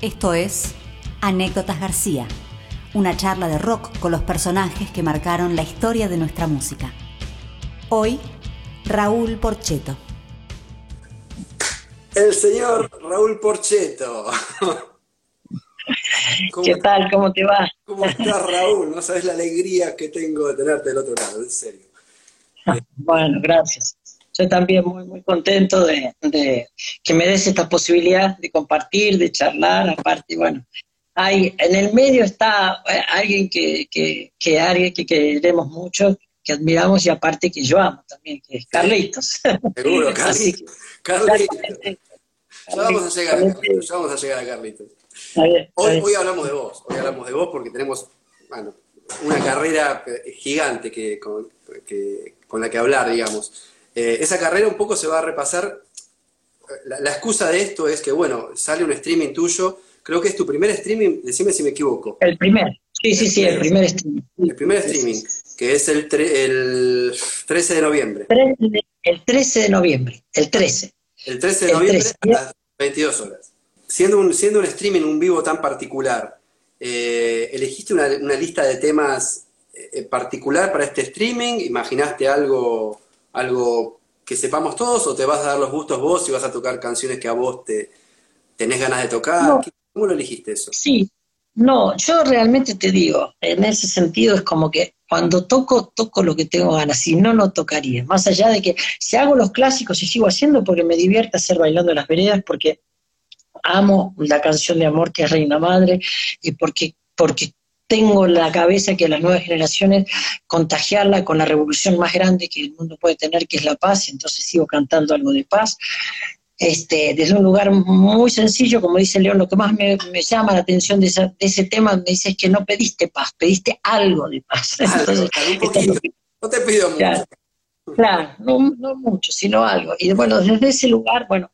Esto es Anécdotas García, una charla de rock con los personajes que marcaron la historia de nuestra música. Hoy, Raúl Porcheto. El señor Raúl Porcheto. ¿Qué tal? ¿Cómo te va? ¿Cómo estás, Raúl? No sabes la alegría que tengo de tenerte del otro lado, en serio. Bueno, gracias. Yo también muy, muy contento de, que me des esta posibilidad de compartir, de charlar, aparte, bueno, hay, en el medio está eh, alguien que, que, que, alguien que queremos mucho, que admiramos y aparte que yo amo también, que es Carlitos. Seguro, Carlitos. Carlitos. Ya vamos a llegar a Carlitos, ya vamos a llegar a Carlitos. Hoy, hoy hablamos de vos, hoy hablamos de vos porque tenemos, bueno, una carrera gigante que, con, que, con la que hablar, digamos. Eh, esa carrera un poco se va a repasar. La, excusa de esto es que, bueno, sale un streaming tuyo. Creo que es tu primer streaming, decime si me equivoco. El primer, sí, sí, sí, el primer streaming. El primer streaming, que es el, el 13 de noviembre. El 13 de noviembre, el 13. El 13 de noviembre a las 22 horas. Siendo un, siendo un streaming, un vivo tan particular, eh, ¿elegiste una, una, lista de temas eh, particular para este streaming? ¿Imaginaste algo algo que sepamos todos o te vas a dar los gustos vos y vas a tocar canciones que a vos te tenés ganas de tocar? ¿Cómo lo elegiste eso? Sí, no, yo realmente te digo, en ese sentido es como que cuando toco, toco lo que tengo ganas, si no, no tocaría. Más allá de que si hago los clásicos y sigo haciendo porque me divierte hacer bailando las veredas, porque amo la canción de amor que es Reina Madre y porque, porque tengo en la cabeza que las nuevas generaciones contagiarla con la revolución más grande que el mundo puede tener, que es la paz, y entonces sigo cantando algo de paz. Este, desde un lugar muy sencillo, como dice León, lo que más me, llama la atención de, ese tema me dice es que no pediste paz, pediste algo de paz. no te pido mucho. Claro, no, no, mucho, sino algo. Y bueno, desde ese lugar, bueno,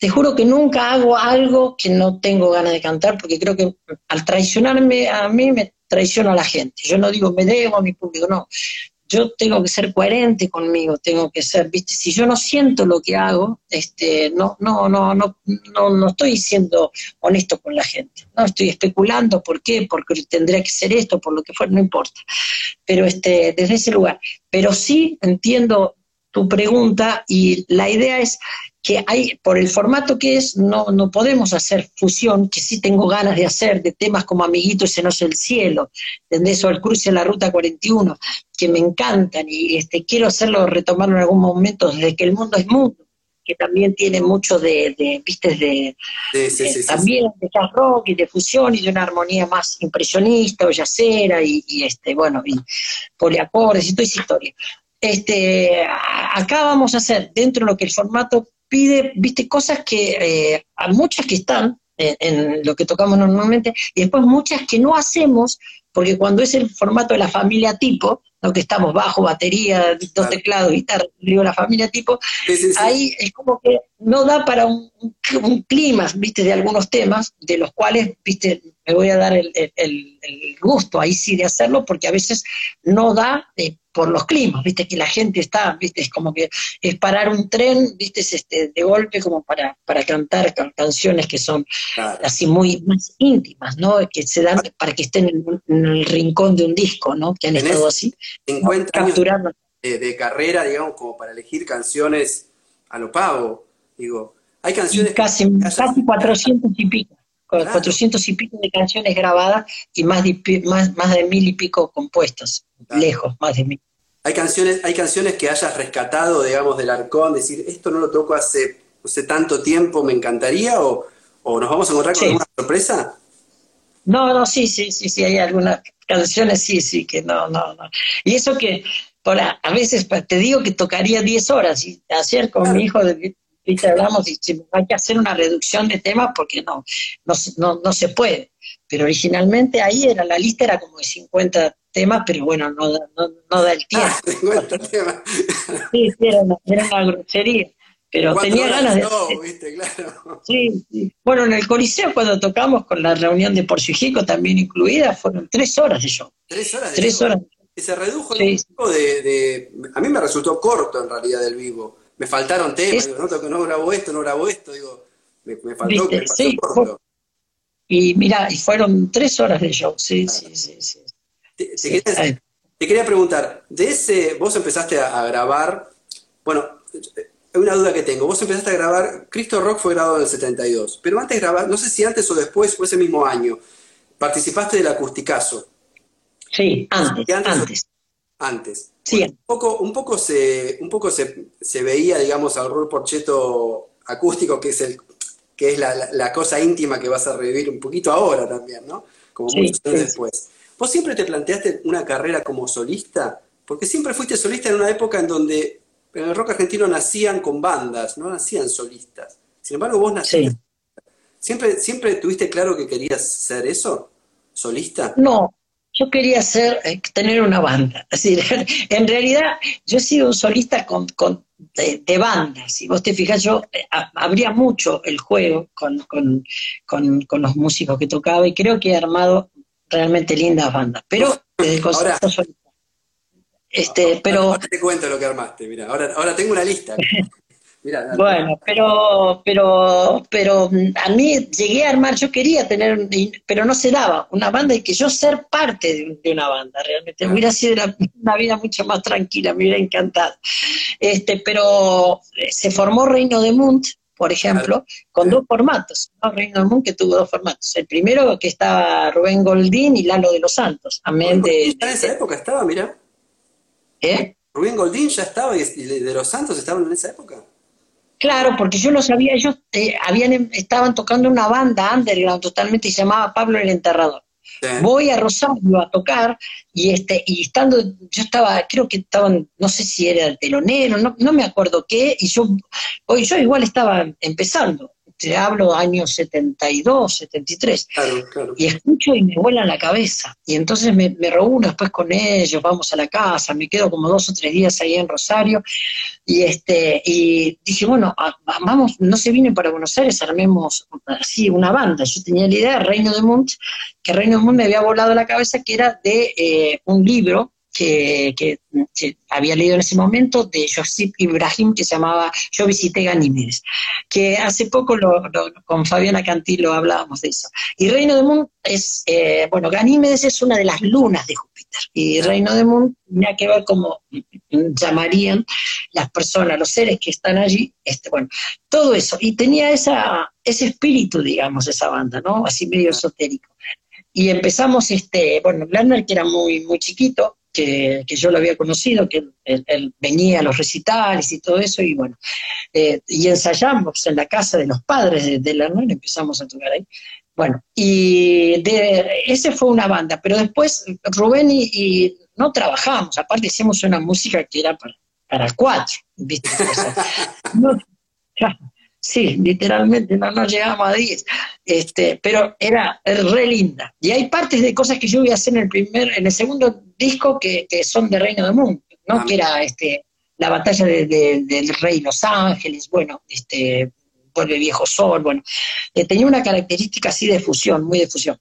te juro que nunca hago algo que no tengo ganas de cantar, porque creo que al traicionarme a mí me traiciona a la gente. Yo no digo me debo a mi público, no. Yo tengo que ser coherente conmigo, tengo que ser, viste, si yo no siento lo que hago, este, no, no, no, no, no, no estoy siendo honesto con la gente, no estoy especulando por qué, porque tendría que ser esto, por lo que fuera, no importa. Pero este, desde ese lugar. Pero sí entiendo tu pregunta y la idea es que hay, por el formato que es, no, no podemos hacer fusión, que sí tengo ganas de hacer, de temas como Amiguito, ese no es el cielo, ¿entendés? O el cruce de la Ruta 41, que me encantan y este, quiero hacerlo, retomarlo en algún momento, desde que el mundo es mundo, que también tiene mucho de, de viste, de, también de jazz rock y de fusión y de una armonía más impresionista o yacera y, y este, bueno, y poliacordes y toda esa historia. Este, acá vamos a hacer, dentro de lo que el formato pide, viste, cosas que, eh, a muchas que están en, lo que tocamos normalmente, y después muchas que no hacemos, porque cuando es el formato de la familia tipo, lo que estamos bajo, batería, dos teclados, guitarra, digo la familia tipo, ahí es como que no da para un, clima, viste, de algunos temas, de los cuales, viste, me voy a dar el, gusto ahí sí de hacerlo, porque a veces no da eh, por los climas, viste que la gente está, viste, es como que es parar un tren, viste, es este, de golpe como para, para cantar canciones que son así muy más íntimas, ¿no? Que se dan para que estén en, el rincón de un disco, ¿no? Que han estado así. 50 años de, carrera, digamos, como para elegir canciones a lo pavo, digo, hay canciones... casi, casi 400 y pico. 400 y pico de canciones grabadas y más de, más, más de mil y pico compuestas, lejos, más de mil. ¿Hay canciones, ¿Hay canciones que hayas rescatado, digamos, del arcón, decir, esto no lo toco hace, hace tanto tiempo, me encantaría, o, nos vamos a encontrar con alguna sorpresa? No, no, sí, sí, sí, sí, hay algunas canciones, sí, sí, que no, no, no. Y eso que, por a, veces te digo que tocaría 10 horas, y ayer con mi hijo de, ¿viste? hablamos y hay que hacer una reducción de temas porque no, no, no, se puede. Pero originalmente ahí era, la lista era como de 50 temas, pero bueno, no, no, no da el tiempo. Ah, 50 temas. sí, sí, era una, era una grosería. Pero tenía ganas de... No, ¿viste? Claro. Sí, sí, Bueno, en el Coliseo cuando tocamos con la reunión de Porciujico también incluida, fueron tres horas de show. Tres horas de Tres horas. Y se redujo el tiempo de, de... A mí me resultó corto en realidad del vivo me faltaron temas, digo, no, no grabo esto, no grabo esto, digo, me, faltó, me sí, Y mira, y fueron tres horas de show, sí, sí, sí, sí. Te, quería, preguntar, de ese, vos empezaste a, grabar, bueno, hay una duda que tengo, vos empezaste a grabar, Cristo Rock fue grabado en el 72, pero antes grabar, no sé si antes o después o ese mismo año, participaste del acusticazo. Sí, antes, antes. Antes. Sí. un poco, un poco, se, un poco se, se veía, digamos, al rol porcheto acústico, que es el que es la, cosa íntima que vas a revivir un poquito ahora también, ¿no? Como muchos años después. ¿Vos siempre te planteaste una carrera como solista? Porque siempre fuiste solista en una época en donde en el rock argentino nacían con bandas, no nacían solistas. Sin embargo, vos naciste. ¿Siempre, ¿Siempre tuviste claro que querías ser eso? ¿Solista? No, yo quería ser, eh, tener una banda. Es decir, en realidad yo he sido un solista con, con de, bandas. Si vos te fijas, yo eh, abría mucho el juego con, con, con, los músicos que tocaba y creo que he armado realmente lindas bandas. Pero desde el concepto solista. Este, pero... Ahora te cuento lo que armaste, mira, ahora, ahora tengo una lista. bueno, pero, pero, pero mm, a mí llegué a armar, yo quería tener, pero no se daba una banda y que yo ser parte de, una banda, realmente. Hubiera sido una, vida mucho más tranquila, me hubiera encantado. Este, pero eh, se formó Reino de Munt, por ejemplo, con dos formatos. Reino de Munt que tuvo dos formatos. El primero que estaba Rubén Goldín y Lalo de los Santos. Amén de, en esa época estaba, mira. ¿Eh? Rubén Goldín ya estaba y de los Santos estaban en esa época. Claro, porque yo no sabía, ellos eh, habían, em, estaban tocando una banda underground totalmente y se llamaba Pablo el Enterrador. Voy a Rosario a tocar y este y estando, yo estaba, creo que estaban, no sé si era el telonero, no, no me acuerdo qué, y yo, hoy yo igual estaba empezando, te hablo años 72, 73. Claro, claro. Y escucho y me vuelan la cabeza. Y entonces me, reúno después con ellos, vamos a la casa, me quedo como dos o tres días ahí en Rosario. Y este y dije, bueno, vamos, no se viene para Buenos Aires, armemos así una banda. Yo tenía la idea de Reino de Munt, que Reino de Munt me había volado la cabeza, que era de eh, un libro que, había leído en ese momento de Josip Ibrahim que se llamaba Yo visité Ganímedes, que hace poco lo, con Fabiana Cantilo hablábamos de eso. Y Reino de Mundo es, eh, bueno, Ganímedes es una de las lunas de Júpiter y Reino de Mundo tenía que ver como llamarían las personas, los seres que están allí, este, bueno, todo eso. Y tenía esa, ese espíritu, digamos, esa banda, ¿no? Así medio esotérico. Y empezamos, este, bueno, Lerner, que era muy, muy chiquito, que, yo lo había conocido, que él, venía a los recitales y todo eso, y bueno, eh, y ensayamos en la casa de los padres de, de Lerner, empezamos a tocar ahí. Bueno, y de, ese fue una banda, pero después Rubén y, no trabajamos, aparte hicimos una música que era para, para cuatro, ¿viste? no, Sí, literalmente, no nos llegamos a 10. Este, pero era re linda. Y hay partes de cosas que yo voy a hacer en el primer, en el segundo disco que, son de Reino del Mundo, ¿no? Ah. Que era este, la batalla del rey Los Ángeles, bueno, este, vuelve viejo sol, bueno. Eh, tenía una característica así de fusión, muy de fusión.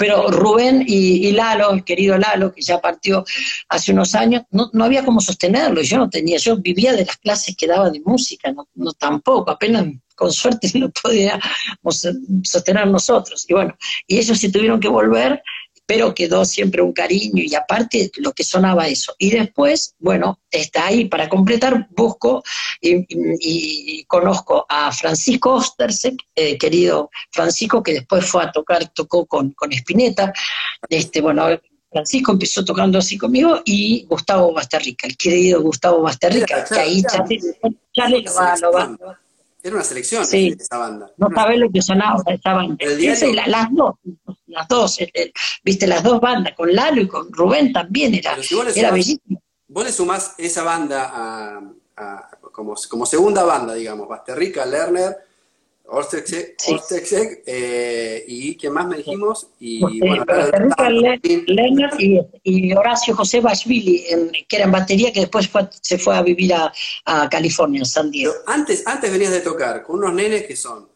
Pero Rubén y, Lalo, el querido Lalo, que ya partió hace unos años, no, había cómo sostenerlo. Yo no tenía, yo vivía de las clases que daba de música, no, no tampoco, apenas con suerte no podíamos sostener nosotros. Y bueno, y ellos se tuvieron que volver pero quedó siempre un cariño y aparte lo que sonaba eso. Y después, bueno, está ahí. Para completar, busco y, conozco a Francisco Ostersek, eh, querido Francisco, que después fue a tocar, tocó con, con Spinetta, este, bueno, Francisco empezó tocando así conmigo y Gustavo Basterrica, el querido Gustavo Basterrica, que ahí Charlie, lo va, lo va era una selección sí. esa banda. No sabés lo que sonaba esa banda. las dos, las dos, viste, las dos bandas, con Lalo y con Rubén también era, era bellísimo. Vos le sumás esa banda a, como, como, segunda banda, digamos, Basterrica, Lerner, Orstexek, eh, y ¿quién más me dijimos? Y, bueno, Lerner y, Horacio José Bashvili, que era en batería, que después se fue a vivir a, California, en San Diego. antes, antes venías de tocar con unos nenes que son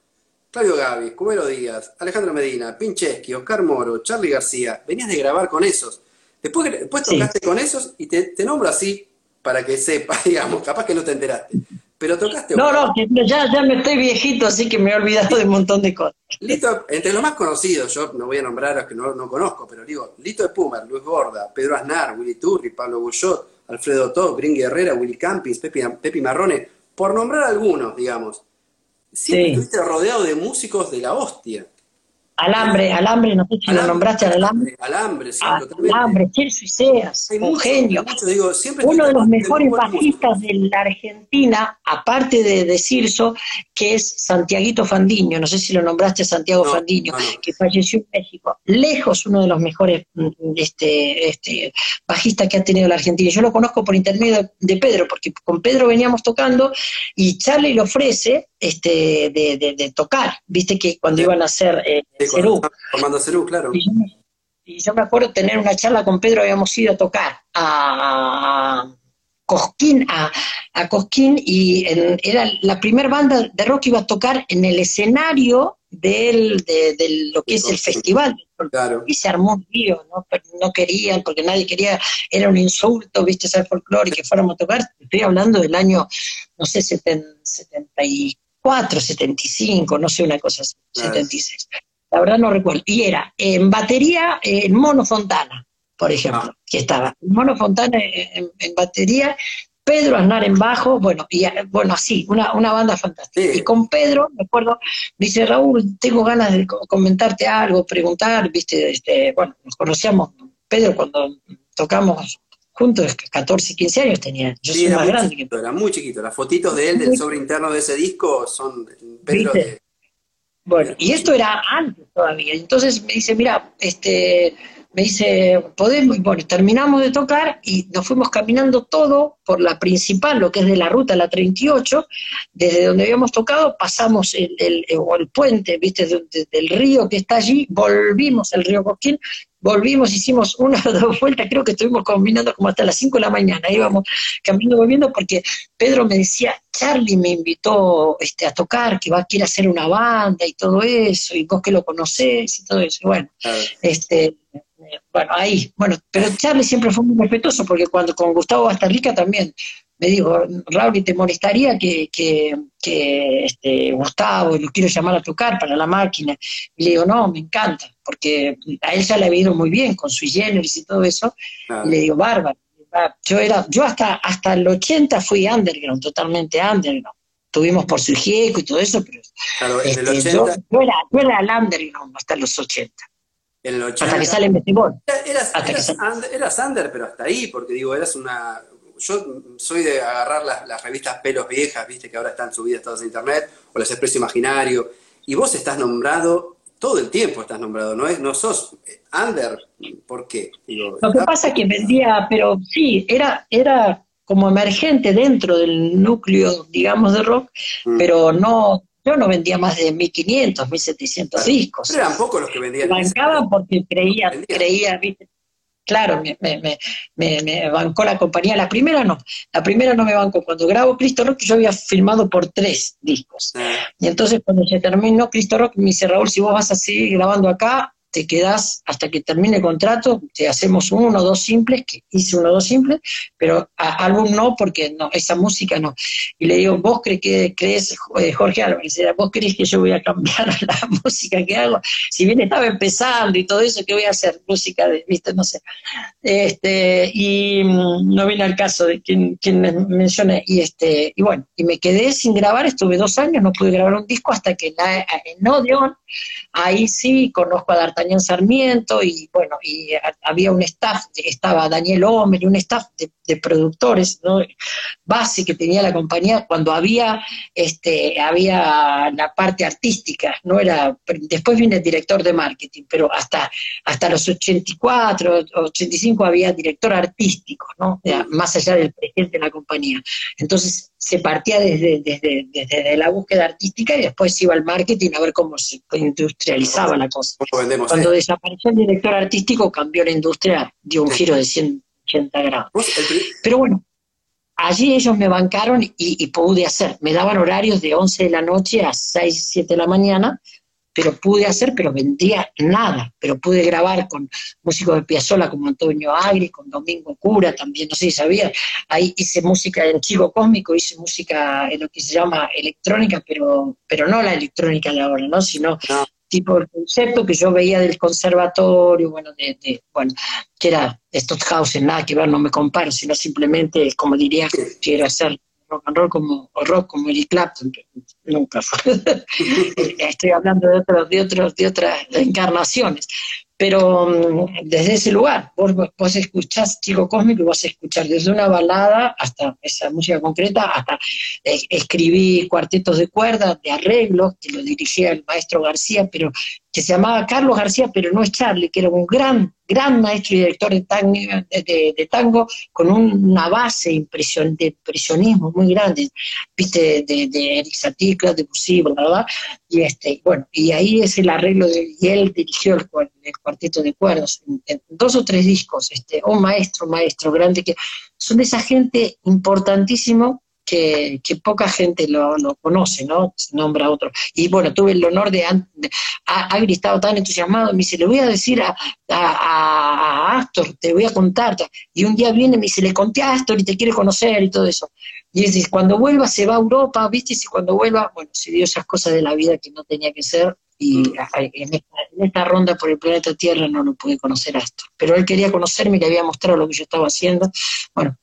Claudio Gaby, Cubero Díaz, Alejandro Medina, Pincheski, Oscar Moro, Charlie García. Venías de grabar con esos. Después, después tocaste con esos y te, te nombro así para que sepa, digamos, capaz que no te enteraste Pero tocaste. No, no, ya, ya me estoy viejito, así que me he olvidado de un montón de cosas. Lito, entre los más conocidos, yo no voy a nombrar a los que no, no conozco, pero digo, Lito de Pumer, Luis Gorda, Pedro Aznar, Willy Turri, Pablo Bullot, Alfredo Top, Green Herrera, Willy Campins, Pepi, Pepi Marrone, por nombrar algunos, digamos. Siempre estuviste rodeado de músicos de la hostia. Alambre, Alambre, no sé si lo nombraste al Alambre. Alambre, sí, Alambre, Celso Iseas, un genio. Uno de los mejores bajistas de la Argentina, aparte de, de Cirso, que es Santiaguito Fandiño, no sé si lo nombraste Santiago Fandiño, que falleció en México. Lejos uno de los mejores mm, este, este, bajistas que ha tenido la Argentina. Yo lo conozco por intermedio de Pedro, porque con Pedro veníamos tocando y Charlie le ofrece este, de, tocar, viste que cuando iban a hacer eh, Cerú. Cerú, claro. Y yo, me acuerdo tener una charla con Pedro, habíamos ido a tocar a, Cosquín, a, Cosquín, y era la primera banda de rock que iba a tocar en el escenario del, de, lo que es el festival. Claro. Y se armó un lío, ¿no? no querían, porque nadie quería, era un insulto, viste, ser folclore y que fuéramos a tocar. Estoy hablando del año, no sé, 74, 75, no sé, una cosa así, 76 la verdad no recuerdo, y era en batería en Mono Fontana, por ejemplo, ah. que estaba. Mono Fontana en, batería, Pedro Aznar en bajo, bueno, y bueno, así, una, una banda fantástica. Y con Pedro, me acuerdo, dice Raúl, tengo ganas de comentarte algo, preguntar, viste, este, bueno, nos conocíamos, Pedro cuando tocamos juntos, 14, 15 años tenía, yo soy más grande que Era muy chiquito, las fotitos de él, del sobre interno de ese disco, son Pedro de bueno, y esto era antes todavía. Entonces me dice, mira, este, me dice, podemos, y bueno, terminamos de tocar y nos fuimos caminando todo por la principal, lo que es de la ruta, la 38, desde donde habíamos tocado, pasamos el, el, el puente, viste, del río que está allí, volvimos al río Coquín volvimos, hicimos una o dos vueltas, creo que estuvimos combinando como hasta las 5 de la mañana, íbamos caminando, volviendo, porque Pedro me decía, Charlie me invitó este, a tocar, que va a querer hacer una banda y todo eso, y vos que lo conocés y todo eso, bueno, este, bueno, ahí, bueno, pero Charlie siempre fue muy respetuoso, porque cuando con Gustavo Bastarrica también me dijo, Raúl, ¿te molestaría que, que, que este, Gustavo, lo quiero llamar a tocar para la máquina? Y le digo, no, me encanta, porque a él ya le ha ido muy bien con su generis y todo eso. Y le digo, bárbaro. Yo, era, yo hasta, hasta el 80 fui underground, totalmente underground. Tuvimos por su y todo eso, pero este, yo, era, yo era el underground hasta los 80. En el 80, hasta que sale Metegol. Eras, eras, eras, under, pero hasta ahí, porque digo, eras una, yo soy de agarrar las, revistas pelos viejas, viste, que ahora están subidas todas a internet, o las Expreso Imaginario, y vos estás nombrado, todo el tiempo estás nombrado, no es, no sos under, ¿por qué? Lo que pasa es que vendía, pero sí, era, era como emergente dentro del núcleo, digamos, de rock, mm. pero no, yo no vendía más de 1500, 1700 discos. Pero eran pocos los que vendían. Bancaban porque creía, creía, viste, Claro, me, me, me, me, bancó la compañía. La primera no, la primera no me bancó. Cuando grabo Cristo Rock, yo había filmado por tres discos. Y entonces cuando se terminó Cristo Rock, me dice Raúl, si vos vas a seguir grabando acá, te quedas hasta que termine el contrato, te hacemos uno o dos simples, que hice uno o dos simples, pero álbum no, porque no, esa música no. Y le digo, vos crees que crees, eh, Jorge Álvarez, vos crees que yo voy a cambiar la música que hago, si bien estaba empezando y todo eso, ¿qué voy a hacer? Música de, viste, no sé. Este, y mm, no viene al caso de quien, quien mencioné, y este, y bueno, y me quedé sin grabar, estuve dos años, no pude grabar un disco hasta que en Odeon, ahí sí conozco a D'Artagnan en Sarmiento y bueno, y había un staff, estaba Daniel Homer un staff de, productores, ¿no? base que tenía la compañía cuando había, este, había la parte artística, no era, después viene el director de marketing, pero hasta, hasta los 84, 85 había director artístico, ¿no? más allá del presidente de la compañía. Entonces, se partía desde, desde, desde, la búsqueda artística y después iba al marketing a ver cómo se industrializaba la cosa. Cuando desapareció el director artístico cambió la industria, dio un giro de 180 grados. Pero bueno, allí ellos me bancaron y, pude hacer, me daban horarios de 11 de la noche a 6, 7 de la mañana pero pude hacer, pero vendía nada, pero pude grabar con músicos de Piazzolla como Antonio Agri, con Domingo Cura, también, no sé si sabía, ahí hice música en Chico Cósmico, hice música en lo que se llama electrónica, pero, pero no la electrónica de ahora, ¿no? Sino tipo el concepto que yo veía del conservatorio, bueno, de, bueno, que era Stockhausen, nada que ver, no me comparo, sino simplemente, como diría, quiero hacer rock and roll como, o rock como Eric Clapton, nunca. Estoy hablando de otros, de otros, de otras encarnaciones pero mm, desde ese lugar, vos, vos escuchás Chico Cósmico y vos escuchar desde una balada hasta esa música concreta, hasta escribí cuartetos de cuerdas, de arreglos, que lo dirigía el maestro García, pero que se llamaba Carlos García, pero no es Charlie, que era un gran, gran maestro y director de tango, de, tango con una base impresion, de impresionismo muy grande, viste, de, de Eric de Debussy, ¿verdad? Y, este, bueno, y ahí es el arreglo, de, y él dirigió el, cuarteto de cuerdas, en, dos o tres discos, este, un maestro, maestro grande, que son de esa gente importantísimo que, poca gente lo, conoce, ¿no? Se nombra otro. Y bueno, tuve el honor de, haber estado tan entusiasmado, me dice, le voy a decir a, a, Astor, te voy a contar. Y un día viene, me dice, le conté a Astor y te quiere conocer y todo eso. Y dice, cuando vuelva se va a Europa, ¿viste? Y si cuando vuelva, bueno, se dio esas cosas de la vida que no tenía que ser. Y mm. en esta, en esta ronda por el planeta Tierra no lo pude conocer a Astor. Pero él quería conocerme, le había mostrado lo que yo estaba haciendo. Bueno,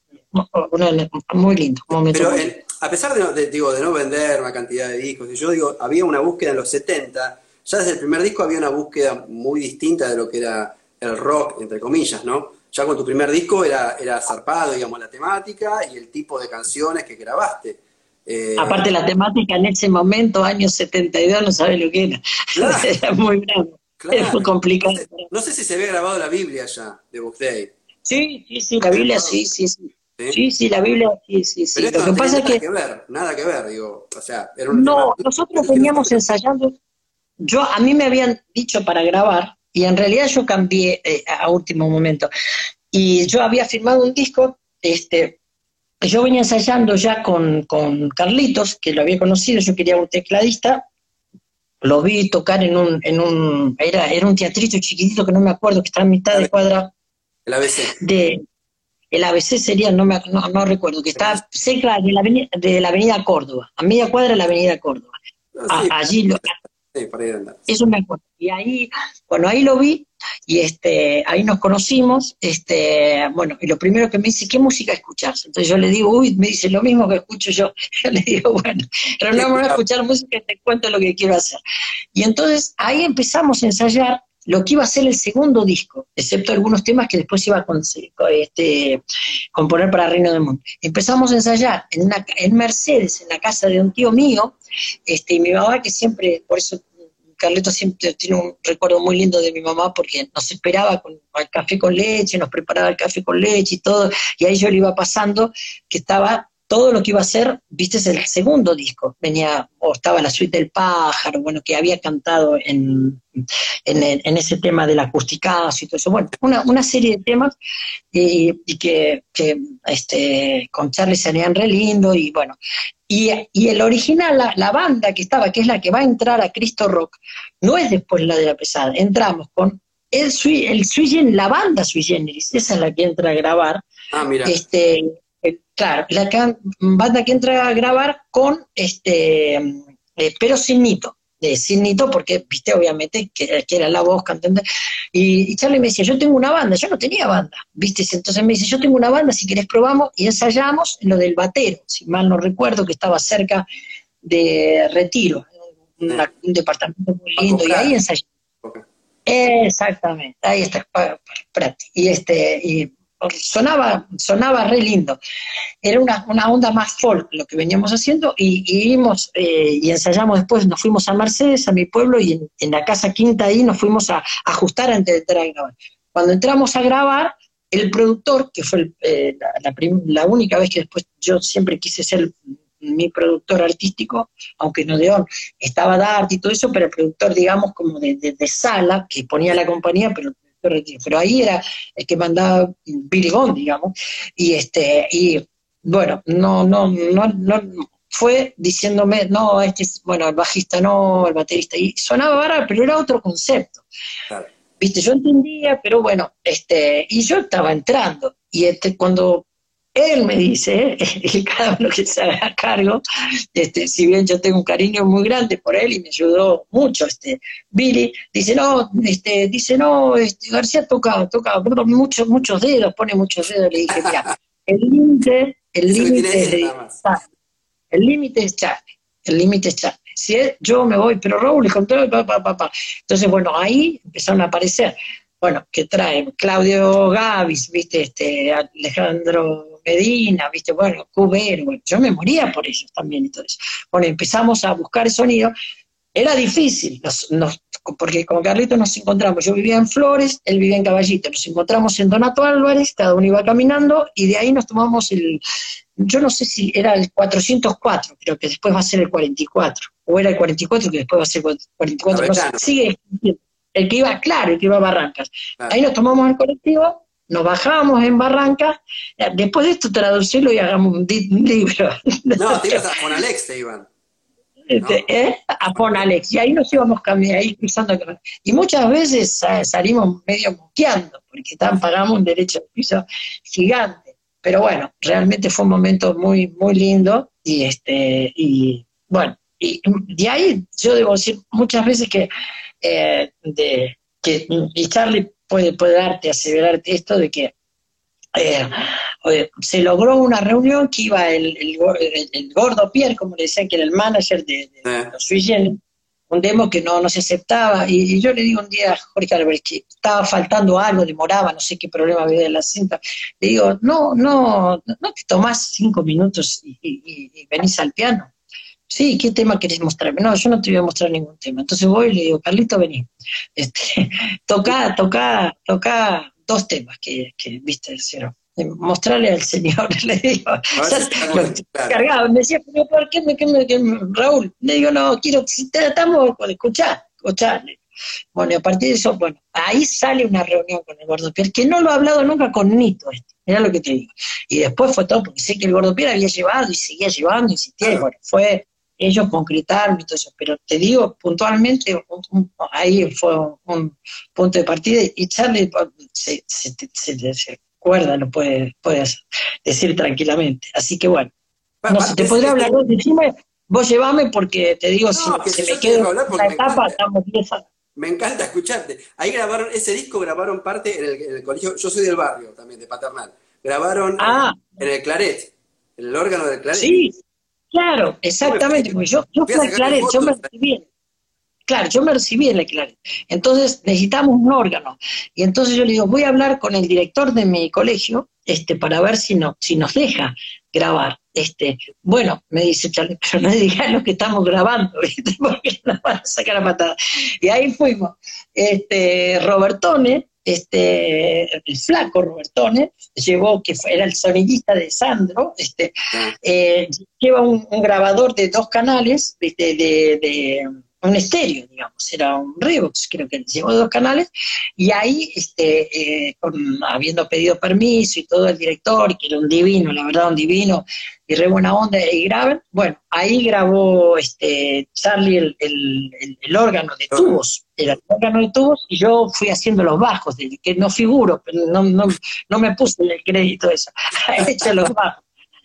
muy lindo. Pero a pesar de, digo, de no vender una cantidad de discos, yo digo, había una búsqueda en los 70, ya desde el primer disco había una búsqueda muy distinta de lo que era el rock, entre comillas, ¿no? Ya con tu primer disco era, era zarpado, digamos, la temática y el tipo de canciones que grabaste. Eh, Aparte la temática en ese momento, años 72, no sabes lo que era. era muy grande. Era muy complicado. No sé, si se había grabado la Biblia ya, de Book Day. Sí, sí, sí, la Biblia sí, sí, sí. ¿Sí? sí, la Biblia, sí, sí, sí. Pero Lo que pasa es que... que ver, nada que ver, digo, o sea, era un No, nosotros veníamos ensayando, yo, a mí me habían dicho para grabar, y en realidad yo cambié eh, a último momento, y yo había firmado un disco, este, yo venía ensayando ya con, con Carlitos, que lo había conocido, yo quería un tecladista, lo vi tocar en un, en un era, era un teatrito chiquitito que no me acuerdo, que está en mitad de cuadra. El ABC. De, el ABC sería, no, me, no, recuerdo, que está cerca de la, avenida, de la avenida Córdoba, a media cuadra de la avenida Córdoba. Ah, allí lo, sí, Eso me acuerdo. Y ahí, bueno, ahí lo vi y este, ahí nos conocimos, este, bueno, y lo primero que me dice, ¿qué música escuchas? Entonces yo le digo, uy, me dice lo mismo que escucho yo. Yo le digo, bueno, pero no vamos a escuchar música, te cuento lo que quiero hacer. Y entonces ahí empezamos a ensayar lo que iba a ser el segundo disco, excepto algunos temas que después iba a este, componer para Reino del Mundo. Empezamos a ensayar en, una, en Mercedes, en la casa de un tío mío, este, y mi mamá que siempre, por eso Carleto siempre tiene un recuerdo muy lindo de mi mamá porque nos esperaba con el café con leche, nos preparaba el café con leche y todo, y ahí yo le iba pasando que estaba todo lo que iba a ser, viste, es el segundo disco. Venía, o estaba la suite del pájaro, bueno, que había cantado en, en, ese tema del acusticazo y todo eso. Bueno, una, una serie de temas y, que, que, este, con Charlie salían re lindo y bueno. Y, y el original, la, la, banda que estaba, que es la que va a entrar a Cristo Rock, no es después la de la pesada. Entramos con el, el la banda Sui Generis, esa es la que entra a grabar. Ah, mira. Este, Claro, la banda que entra a grabar con, este, eh, pero sin Nito, sin Nito porque, viste, obviamente, que, era la voz cantante. Y, Charlie me decía, yo tengo una banda, yo no tenía banda, viste, entonces me dice, yo tengo una banda, si querés probamos, y ensayamos en lo del batero, si mal no recuerdo, que estaba cerca de Retiro, un departamento muy lindo, y ahí ensayamos. Exactamente, ahí está, y este, y sonaba, sonaba re lindo. Era una, onda más folk lo que veníamos haciendo y, y eh, y ensayamos después, nos fuimos a Mercedes, a mi pueblo, y en, la casa quinta ahí nos fuimos a, ajustar antes de entrar a grabar. Cuando entramos a grabar, el productor, que fue eh, la, única vez que después yo siempre quise ser mi productor artístico, aunque no de on, estaba Dart y todo eso, pero el productor, digamos, como de, de sala, que ponía la compañía, pero pero ahí era el que mandaba Billy digamos, y este, y bueno, no, no, no, no, fue diciéndome, no, este es, bueno, el bajista no, el baterista, y sonaba barato, pero era otro concepto. Viste, yo entendía, pero bueno, este, y yo estaba entrando, y este, cuando él me dice, y cada uno que se haga cargo, este, si bien yo tengo un cariño muy grande por él y me ayudó mucho, este, Billy, dice, no, este, dice, no, este, García toca, toca muchos, muchos dedos, pone muchos dedos, le dije, mira, el límite, el límite es el límite es Charlie, el límite es Charlie. Si yo me voy, pero Raúl, le contó, papá, papá. Entonces, bueno, ahí empezaron a aparecer, bueno, que traen Claudio Gavis, viste, este, Alejandro Medina, viste, bueno, Cubero, yo me moría por ellos también eso. Bueno, empezamos a buscar sonido, era difícil, porque con Carlito nos encontramos, yo vivía en Flores, él vivía en Caballito, nos encontramos en Donato Álvarez, cada uno iba caminando, y de ahí nos tomamos el, yo no sé si era el 404, creo que después va a ser el 44, o era el 44 que después va a ser el 44, no sigue el que iba, claro, el que iba a Barrancas. Ahí nos tomamos el colectivo nos bajamos en Barranca, eh, después de esto traducirlo y hagamos un, libro. No, te ibas a Fonalex, te iban. Este, ¿eh? A Fonalex, y ahí nos íbamos cambiando, ahí cruzando. Y muchas veces salimos medio moqueando, porque estaban, pagamos un derecho de piso gigante. Pero bueno, realmente fue un momento muy, muy lindo, y este, y bueno, y de ahí yo debo decir muchas veces que, eh, de, que y Charlie puede, puede darte, aseverarte esto de que eh, se logró una reunión que iba el, el, gordo Pierre, como le decían, que era el manager de, los Suyen, un demo que no, no se aceptaba, y, yo le digo un día a Jorge Albert que estaba faltando algo, demoraba, no sé qué problema había de la cinta, le digo, no, no, no te tomás cinco minutos y, y venís al piano. Sí, ¿qué tema querés mostrarme? No, yo no te voy a mostrar ningún tema. Entonces voy y le digo, Carlito, vení. Este, toca, toca, toca dos temas que, que viste, cero. Eh, mostrarle al señor, le digo, cargado, me decía, pero ¿por qué me, qué me, Raúl? Le digo, no, quiero, si te estamos, escuchar, escucharle. Bueno, y a partir de eso, bueno, ahí sale una reunión con el Gordo Pierre, que no lo he hablado nunca con Nito, este, era lo que te digo. Y después fue todo, porque sé que el Gordo Pierre había llevado y seguía llevando, insistía, y bueno, fue ellos concretaron y todo eso, pero te digo puntualmente, ahí fue un punto de partida y Charlie se, se, acuerda, lo puede, decir tranquilamente. Así que bueno, no sé, te podría hablar, vos, decime, vos llevame porque te digo, si, me quedo en la etapa, estamos 10 años. Me encanta escucharte. Ahí grabaron, ese disco grabaron parte en el, colegio, yo soy del barrio también, de Paternal. Grabaron ah. en, el Claret, en el órgano del Claret. Sí, Claro, exactamente, yo, yo fui al Claret, yo me recibí, claro, yo me recibí en el Claret. Entonces necesitamos un órgano. Y entonces yo le digo, voy a hablar con el director de mi colegio este, para ver si, no, si nos deja grabar. Este, bueno, me dice Charlie, pero no digan lo que estamos grabando, ¿viste? porque nos van a sacar a patada. Y ahí fuimos. Este, Robertone, este, el flaco Robertone, llevó, que era el sonidista de Sandro, este, eh, lleva un, grabador de dos canales, de, de, un estéreo, digamos, era un Revox, creo que llevó dos canales, y ahí, este, eh, habiendo pedido permiso y todo el director, que era un divino, la verdad, un divino, y re buena onda, y graben, bueno, ahí grabó este Charlie el, el, órgano de tubos, era el órgano de tubos, y yo fui haciendo los bajos, que no figuro, pero no, no, no me puse el crédito eso, he hecho los bajos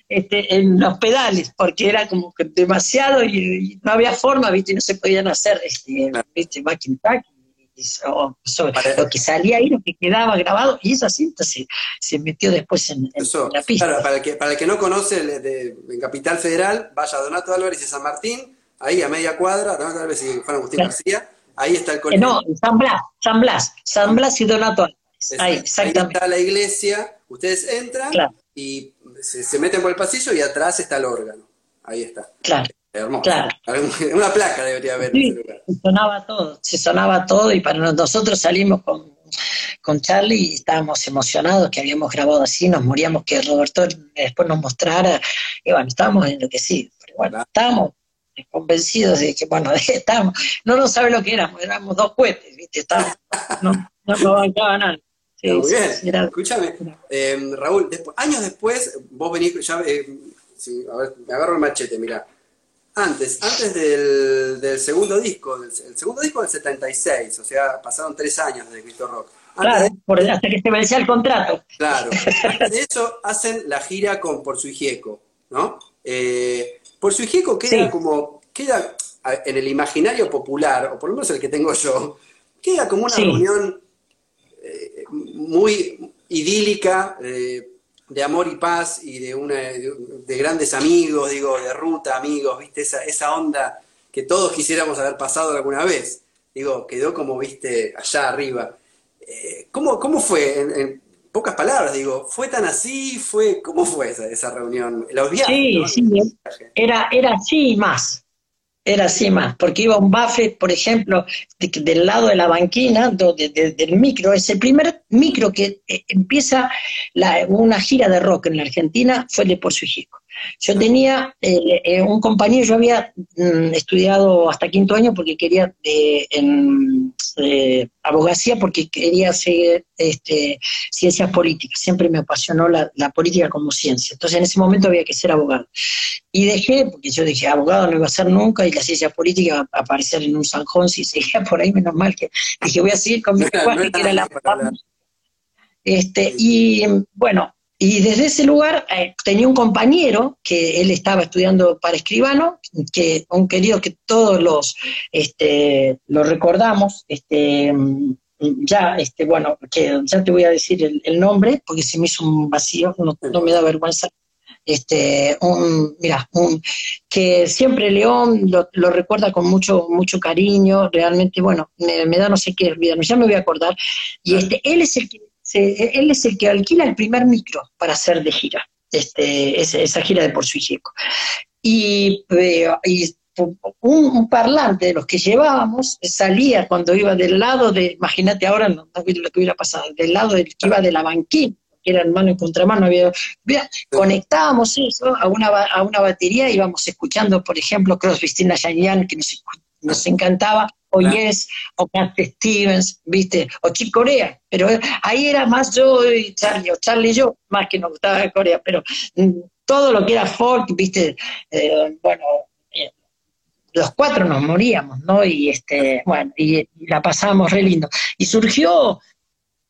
este, en los pedales, porque era como que demasiado y, no había forma, ¿viste? no se podían hacer este, ¿viste? backing track. lo que salía ahí, lo que quedaba grabado, y esa cinta se, se metió después en, la pista. para, el que, para el que no conoce de, en Capital Federal, vaya a Donato Álvarez y San Martín, ahí a media cuadra, Donato Álvarez y Juan Agustín García, ahí está el colegio. No, San Blas, San Blas, San Blas y Donato Álvarez. Ahí, exactamente. está la iglesia, ustedes entran y se, meten por el pasillo y atrás está el órgano. Ahí está. Claro. Hermoso. Claro. Una placa debería haber en ese lugar. Se sonaba todo, se sonaba todo y para nosotros salimos con, con Charlie y estábamos emocionados que habíamos grabado así, nos moríamos que Roberto después nos mostrara y bueno, estábamos enloquecidos, pero bueno, estábamos convencidos de que, bueno, estábamos, no nos sabe lo que éramos, éramos dos cohetes, ¿viste? Estábamos, no, no nos nada. Muy bien. Escúchame, em, Raúl, años después, vos venís, ya, eh, a ver, me agarro el machete, mira. Antes, antes del, segundo disco, el segundo disco del 76, o sea, pasaron tres años de Cristo Rock. claro, hasta que se vencía el contrato. Claro, antes de eso hacen la gira con Por su Hijieco, ¿no? Eh, por su Hijieco queda como, queda en el imaginario popular, o por lo menos el que tengo yo, queda como una reunión muy idílica, eh, de amor y paz y de, una, de, grandes amigos, digo, de ruta, amigos, ¿viste? Esa, esa onda que todos quisiéramos haber pasado alguna vez. Digo, quedó como, viste, allá arriba. Eh, ¿cómo, ¿cómo, fue? En, pocas palabras, digo, ¿fue tan así? fue ¿Cómo fue esa, esa reunión? Los viajes, sí, sí, era, era así más era así más, porque iba un Buffett, por ejemplo, del lado de la banquina, del micro, es el primer micro que eh, empieza una gira de rock en la Argentina, fue el de Por su. Yo tenía eh, eh, un compañero, yo había mm, estudiado hasta quinto año porque quería en, abogacía, porque quería hacer este, ciencias políticas, siempre me apasionó la, política como ciencia, entonces en ese momento había que ser abogado. Y dejé, porque yo dije, abogado no iba a ser nunca, y la ciencia política va a aparecer en un zanjón, si seguía por ahí, menos mal que dije, voy a seguir con mi lenguaje, que era la... Este, y bueno, y desde ese lugar eh, tenía un compañero que él estaba estudiando para escribano, que un querido que todos los este, lo recordamos, este, ya, este, bueno, que ya te voy a decir el, nombre, porque se me hizo un vacío, no, me da vergüenza. Este, un, mira, un, que siempre León lo, recuerda con mucho, mucho cariño, realmente, bueno, me, da no sé qué, ya me voy a acordar. Y este, él es el que él es el que alquila el primer micro para hacer de gira, este, esa, gira de Por su Y, eh, un, parlante de los que llevábamos salía cuando iba del lado de, imagínate ahora no, lo que hubiera pasado, del lado del iba de la banquina, que era mano y contramano, había, conectábamos eso a una, a una batería, íbamos escuchando, por ejemplo, Crosby, Stills, que nos, nos encantaba, o Yes, o Cat Stevens, ¿viste? O Chick Corea, pero ahí era más yo y Charlie, o Charlie y yo, más que nos gustaba Corea, pero mm, todo lo que era folk, ¿viste? Eh, bueno, eh, los cuatro nos moríamos, ¿no? Y este, bueno, y, la pasábamos re lindo. Y surgió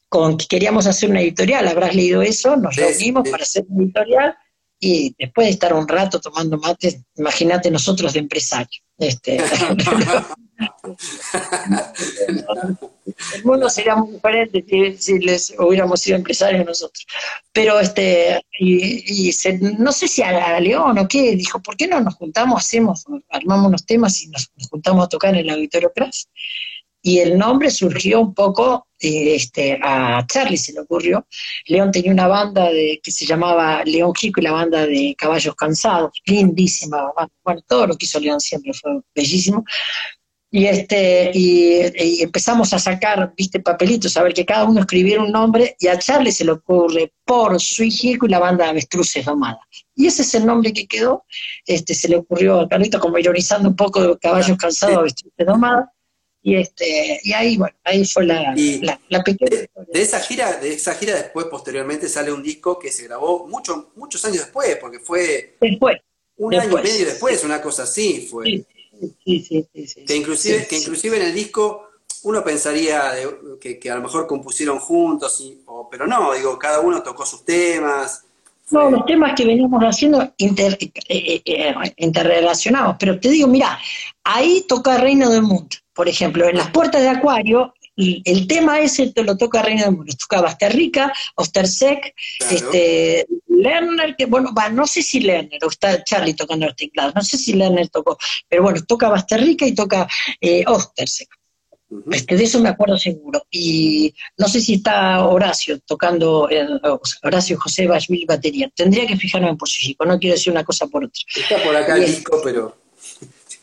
con que queríamos hacer una editorial, habrás leído eso, nos reunimos para hacer una editorial y después de estar un rato tomando mate, imagínate nosotros de empresarios. Este, el mundo sería muy diferente si, les hubiéramos sido empresarios nosotros. Pero este, y, no sé si a, León o qué, dijo, ¿por qué no nos juntamos, hacemos, armamos unos temas y nos, juntamos a tocar en el Auditorio Crash? Y el nombre surgió un poco, eh, este, a Charlie se le ocurrió. León tenía una banda de, que se llamaba León Chico y la banda de Caballos Cansados, lindísima. Bueno, todo lo que hizo León siempre fue bellísimo. Y, este, y, empezamos a sacar, viste, papelitos, a ver que cada uno escribiera un nombre, y a Charlie se le ocurre por su hijo y la banda de avestruces domada. Y ese es el nombre que quedó, este, se le ocurrió a Carlito como ironizando un poco de caballos cansados, avestruces domada, y este y ahí bueno ahí fue la, pequeña de, de, esa gira de esa gira después posteriormente sale un disco que se grabó mucho, muchos años después porque fue después un año y medio después una cosa así fue. Sí, sí, sí, que inclusive que inclusive en el disco uno pensaría que, a lo mejor compusieron juntos pero no digo cada uno tocó sus temas. No, los temas que veníamos haciendo inter, eh, eh, eh, interrelacionados, pero te digo, mira, ahí toca Reino del Mundo por ejemplo, en las puertas de Acuario, el tema ese te lo toca Reina del Mundo, toca Basterrica, Ostersek, este, Lerner, que bueno, va, no sé si Lerner, o está Charlie tocando los teclados, no sé si Lerner tocó, pero bueno, toca Basterrica y toca eh, Ostersek. Este, de eso me acuerdo seguro. Y no sé si está Horacio tocando, eh, Horacio José Bashville batería. Tendría que fijarme en por su chico, no quiero decir una cosa por otra. Está por acá disco, pero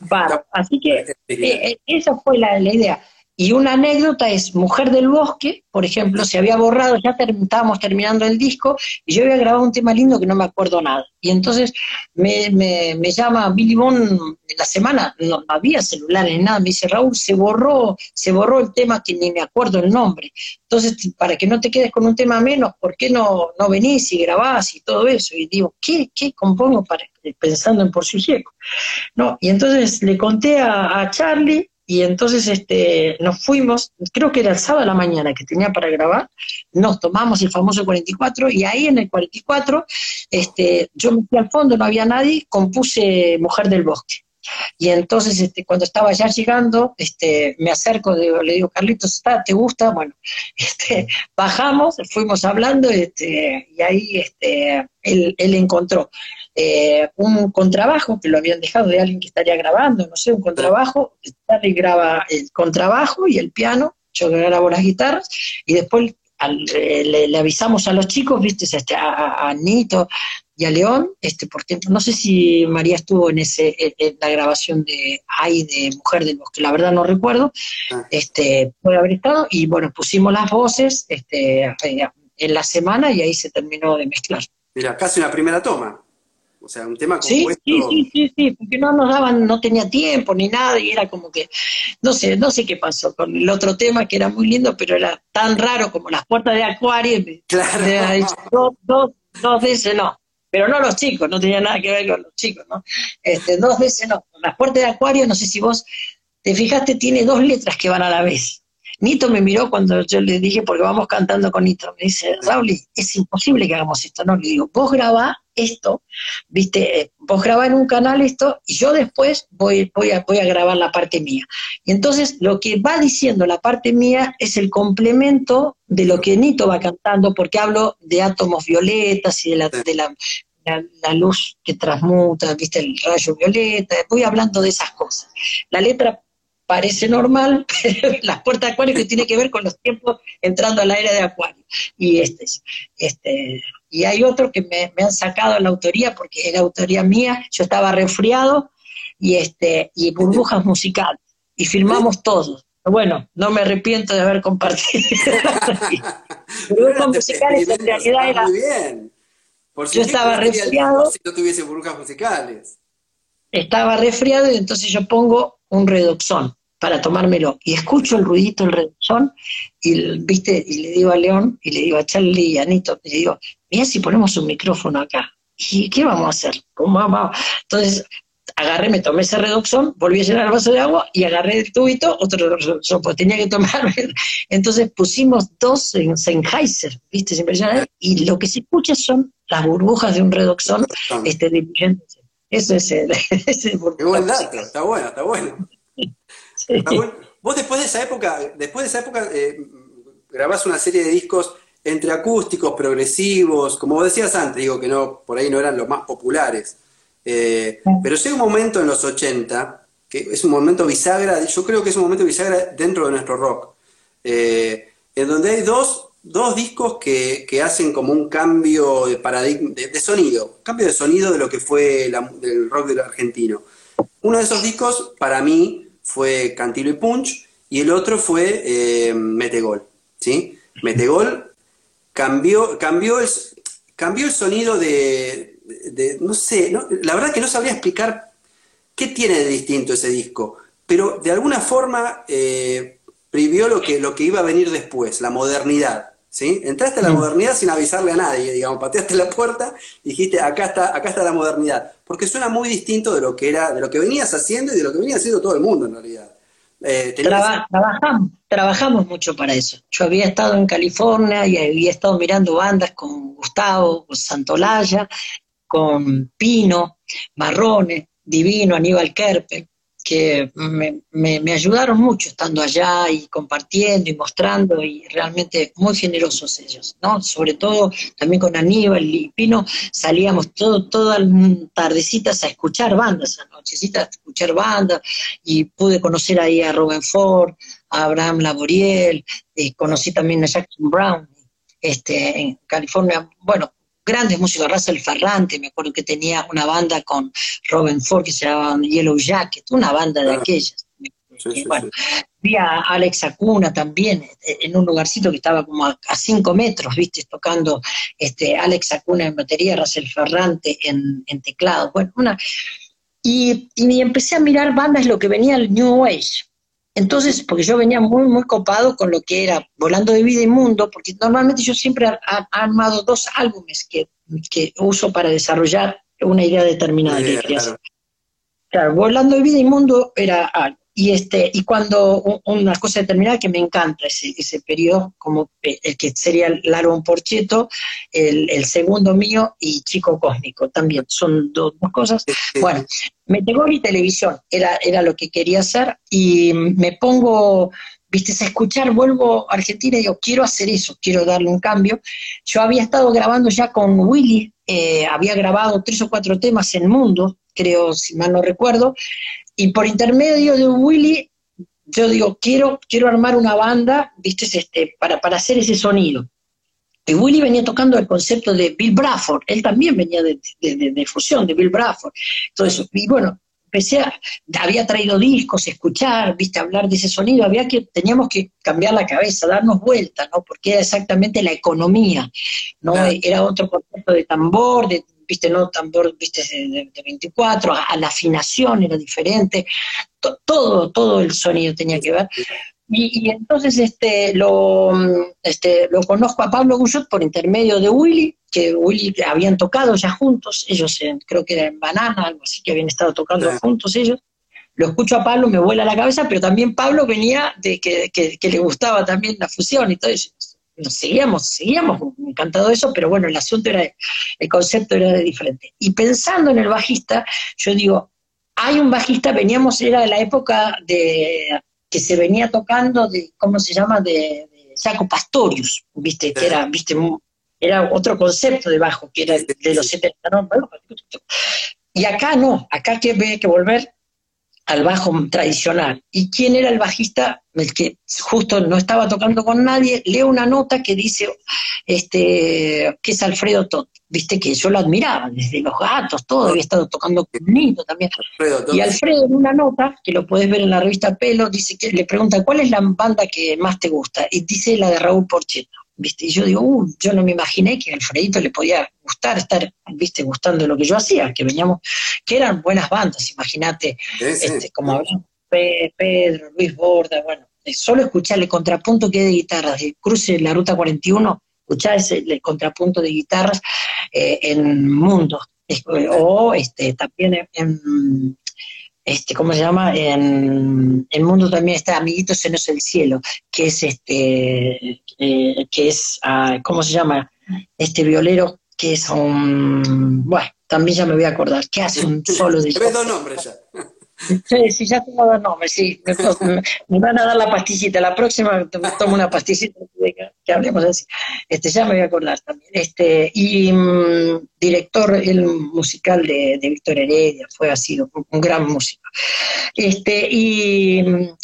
así que eh, eh, esa fue la, idea. Y una anécdota es Mujer del Bosque, por ejemplo, se había borrado, ya estábamos terminando el disco, y yo había grabado un tema lindo que no me acuerdo nada. Y entonces me, me, llama Billy Bond la semana, no, había celular ni nada, me dice, Raúl, se borró, se borró el tema que ni me acuerdo el nombre. Entonces, para que no te quedes con un tema menos, ¿por qué no, no venís y grabás y todo eso? Y digo, ¿qué, qué compongo para, pensando en Por si No, y entonces le conté a, a Charlie, y entonces este, nos fuimos, creo que era el sábado de la mañana que tenía para grabar, nos tomamos el famoso 44 y ahí en el 44 este, yo me fui al fondo, no había nadie, compuse Mujer del Bosque. Y entonces, este, cuando estaba ya llegando, este, me acerco, le digo, Carlitos, ¿te gusta? Bueno, este, bajamos, fuimos hablando este, y ahí este, él, encontró eh, un contrabajo que lo habían dejado de alguien que estaría grabando, no sé, un contrabajo, Charlie graba el contrabajo y el piano, yo grabo las guitarras, y después eh, le, avisamos a los chicos, viste, este, a, a, Nito y a León, este, porque no sé si María estuvo en ese, en, la grabación de Ay de Mujer del Bosque, la verdad no recuerdo, ah. este, puede haber estado, y bueno, pusimos las voces este, en la semana y ahí se terminó de mezclar. Mira, casi una primera toma. O sea, un tema compuesto. Sí, sí, sí, sí, porque no nos daban, no tenía tiempo ni nada, y era como que, no sé, no sé qué pasó con el otro tema que era muy lindo, pero era tan raro como las puertas de acuario. Claro. dos, dos, dos veces no. Pero no los chicos, no tenía nada que ver con los chicos, ¿no? Este, dos veces no. Las puertas de acuario, no sé si vos te fijaste, tiene dos letras que van a la vez. Nito me miró cuando yo le dije, porque vamos cantando con Nito, me dice, Raúl, es imposible que hagamos esto, ¿no? Le digo, vos grabá esto, viste, eh, vos grabá en un canal esto, y yo después voy, voy, a, grabar la parte mía. Y entonces lo que va diciendo la parte mía es el complemento de lo que Nito va cantando, porque hablo de átomos violetas y de la la, luz que transmuta, viste, el rayo violeta, voy hablando de esas cosas. La letra parece normal, pero las puertas de acuario que tiene que ver con los tiempos entrando a la era de acuario. Y este, este, y hay otro que me, han sacado la autoría porque era autoría mía, yo estaba resfriado y este, y burbujas musicales, y filmamos todos. Bueno, no me arrepiento de haber compartido. burbujas musicales en realidad era. Muy bien. yo estaba resfriado. Si no tuviese burbujas musicales. Estaba resfriado y entonces yo pongo un redoxón para tomármelo. Y escucho el ruidito del redoxón y, ¿viste? y le digo a León, y le digo a Charlie y a Anito, y le digo, mira si ponemos un micrófono acá. ¿Y qué vamos a hacer? ¿Cómo vamos? Entonces agarré, me tomé ese redoxón, volví a llenar el vaso de agua y agarré el tubito, otro redoxón, pues tenía que tomar. Entonces pusimos dos en Sennheiser, ¿viste? Y lo que se escucha son las burbujas de un redoxón este, Eso es el, ese Qué buen dato, está bueno, está bueno. Vos después de esa época, después de esa época eh, grabás una serie de discos entre acústicos, progresivos, como vos decías antes, digo que no, por ahí no eran los más populares. Eh, pero llega un momento en los 80, que es un momento bisagra, yo creo que es un momento bisagra dentro de nuestro rock, eh, en donde hay dos, discos que, hacen como un cambio de paradigma, de, sonido, cambio de sonido de lo que fue el rock del argentino. Uno de esos discos, para mí, fue Cantilo y Punch, y el otro fue eh, Metegol. ¿sí? Metegol cambió, cambió, el, cambió el sonido de, no sé, la verdad que no sabría explicar qué tiene de distinto ese disco, pero de alguna forma eh, previó lo que, lo que iba a venir después, la modernidad. ¿Sí? Entraste a la mm. modernidad sin avisarle a nadie, digamos, pateaste la puerta y dijiste, acá está, acá está la modernidad, porque suena muy distinto de lo que era, de lo que venías haciendo y de lo que venía haciendo todo el mundo en realidad. Eh, trabajamos, trabajamos mucho para eso. Yo había estado en California y había estado mirando bandas con Gustavo, con Santolaya, con Pino, Marrone, Divino, Aníbal Kerpe, que me, ayudaron mucho estando allá y compartiendo y mostrando y realmente muy generosos ellos, ¿no? Sobre todo también con Aníbal y Pino salíamos todo, todas tardecitas a escuchar bandas, a nochecitas a escuchar bandas y pude conocer ahí a Robin Ford, a Abraham Laboriel, eh, conocí también a Jackson Brown, este, en California, bueno, grandes músicos, Russell Ferrante, me acuerdo que tenía una banda con Robin Ford que se llamaba Yellow Jacket, una banda de aquellas. bueno, vi a Alex Acuna también eh, en un lugarcito que estaba como a, cinco metros, viste, tocando este, Alex Acuna en batería, Russell Ferrante en, teclado. Bueno, una. Y, y, empecé a mirar bandas lo que venía el New Age. Entonces, porque yo venía muy, muy copado con lo que era Volando de Vida y Mundo, porque normalmente yo siempre he armado dos álbumes que, que uso para desarrollar una idea determinada que quería hacer. Claro, Volando de Vida y Mundo era algo. Y, este, y cuando una cosa determinada que me encanta ese, ese periodo, como el que sería el álbum Porcheto, el, el, segundo mío y Chico Cósmico también, son dos, cosas. Bueno, me tengo mi televisión, era, era lo que quería hacer, y me pongo, viste, a escuchar, vuelvo a Argentina y digo, quiero hacer eso, quiero darle un cambio. Yo había estado grabando ya con Willy, eh, había grabado tres o cuatro temas en Mundo, creo, si mal no recuerdo, y por intermedio de Willy, yo digo, quiero, quiero armar una banda, viste, este, para, para hacer ese sonido. Y Willy venía tocando el concepto de Bill Bradford, él también venía de, de, fusión, de Bill Bradford. Entonces, y bueno, empecé a, había traído discos, escuchar, viste, hablar de ese sonido, había que, teníamos que cambiar la cabeza, darnos vuelta, ¿no? Porque era exactamente la economía, ¿no? Era otro concepto de tambor, de, viste, no tambor, viste, de, 24, a, la afinación era diferente, todo, todo el sonido tenía que ver. Y, entonces este, lo, este, lo conozco a Pablo Guyot por intermedio de Willy, que Willy habían tocado ya juntos, ellos creo que era en Banana, algo así, que habían estado tocando juntos ellos. Lo escucho a Pablo, me vuela la cabeza, pero también Pablo venía de que, que le gustaba también la fusión y todo eso nos seguíamos, seguíamos encantado de eso, pero bueno, el asunto era, el concepto era diferente. Y pensando en el bajista, yo digo, hay un bajista, veníamos, era de la época de que se venía tocando de, ¿cómo se llama? De, Jaco Pastorius, viste, que era, viste, era otro concepto de bajo, que era de los 70, y acá no, acá que hay que volver al bajo tradicional. ¿Y quién era el bajista? El que justo no estaba tocando con nadie, leo una nota que dice este, que es Alfredo Tot, viste que yo lo admiraba, desde los gatos, todo, había estado tocando con Nito también. y Alfredo en una nota, que lo puedes ver en la revista Pelo, dice que le pregunta cuál es la banda que más te gusta, y dice la de Raúl Porcheto. ¿Viste? Y yo digo, uh, yo no me imaginé que a Alfredito le podía gustar estar, ¿viste? Gustando lo que yo hacía, que veníamos, que eran buenas bandas, imagínate, este, como Pedro, Luis Borda, bueno, solo escuchar el contrapunto que hay de guitarras, de cruce la ruta 41, escuchar ese, el contrapunto de guitarras eh, en Mundo, o este, también en, este, ¿cómo se llama? En el mundo también está Amiguitos en el cielo, que es este, eh, que es, ah, ¿cómo se llama? Este violero que es un, bueno, también ya me voy a acordar, que hace un solo de... dos nombres ya. Sí, ya tengo dos nombres, sí. Me, van a dar la pastillita. La próxima tomo una pastillita que, hablemos así. Este, ya me voy a acordar también. Este, y mm, director el musical de, de Víctor Heredia, fue, ha sido un, gran músico. Este, y mm,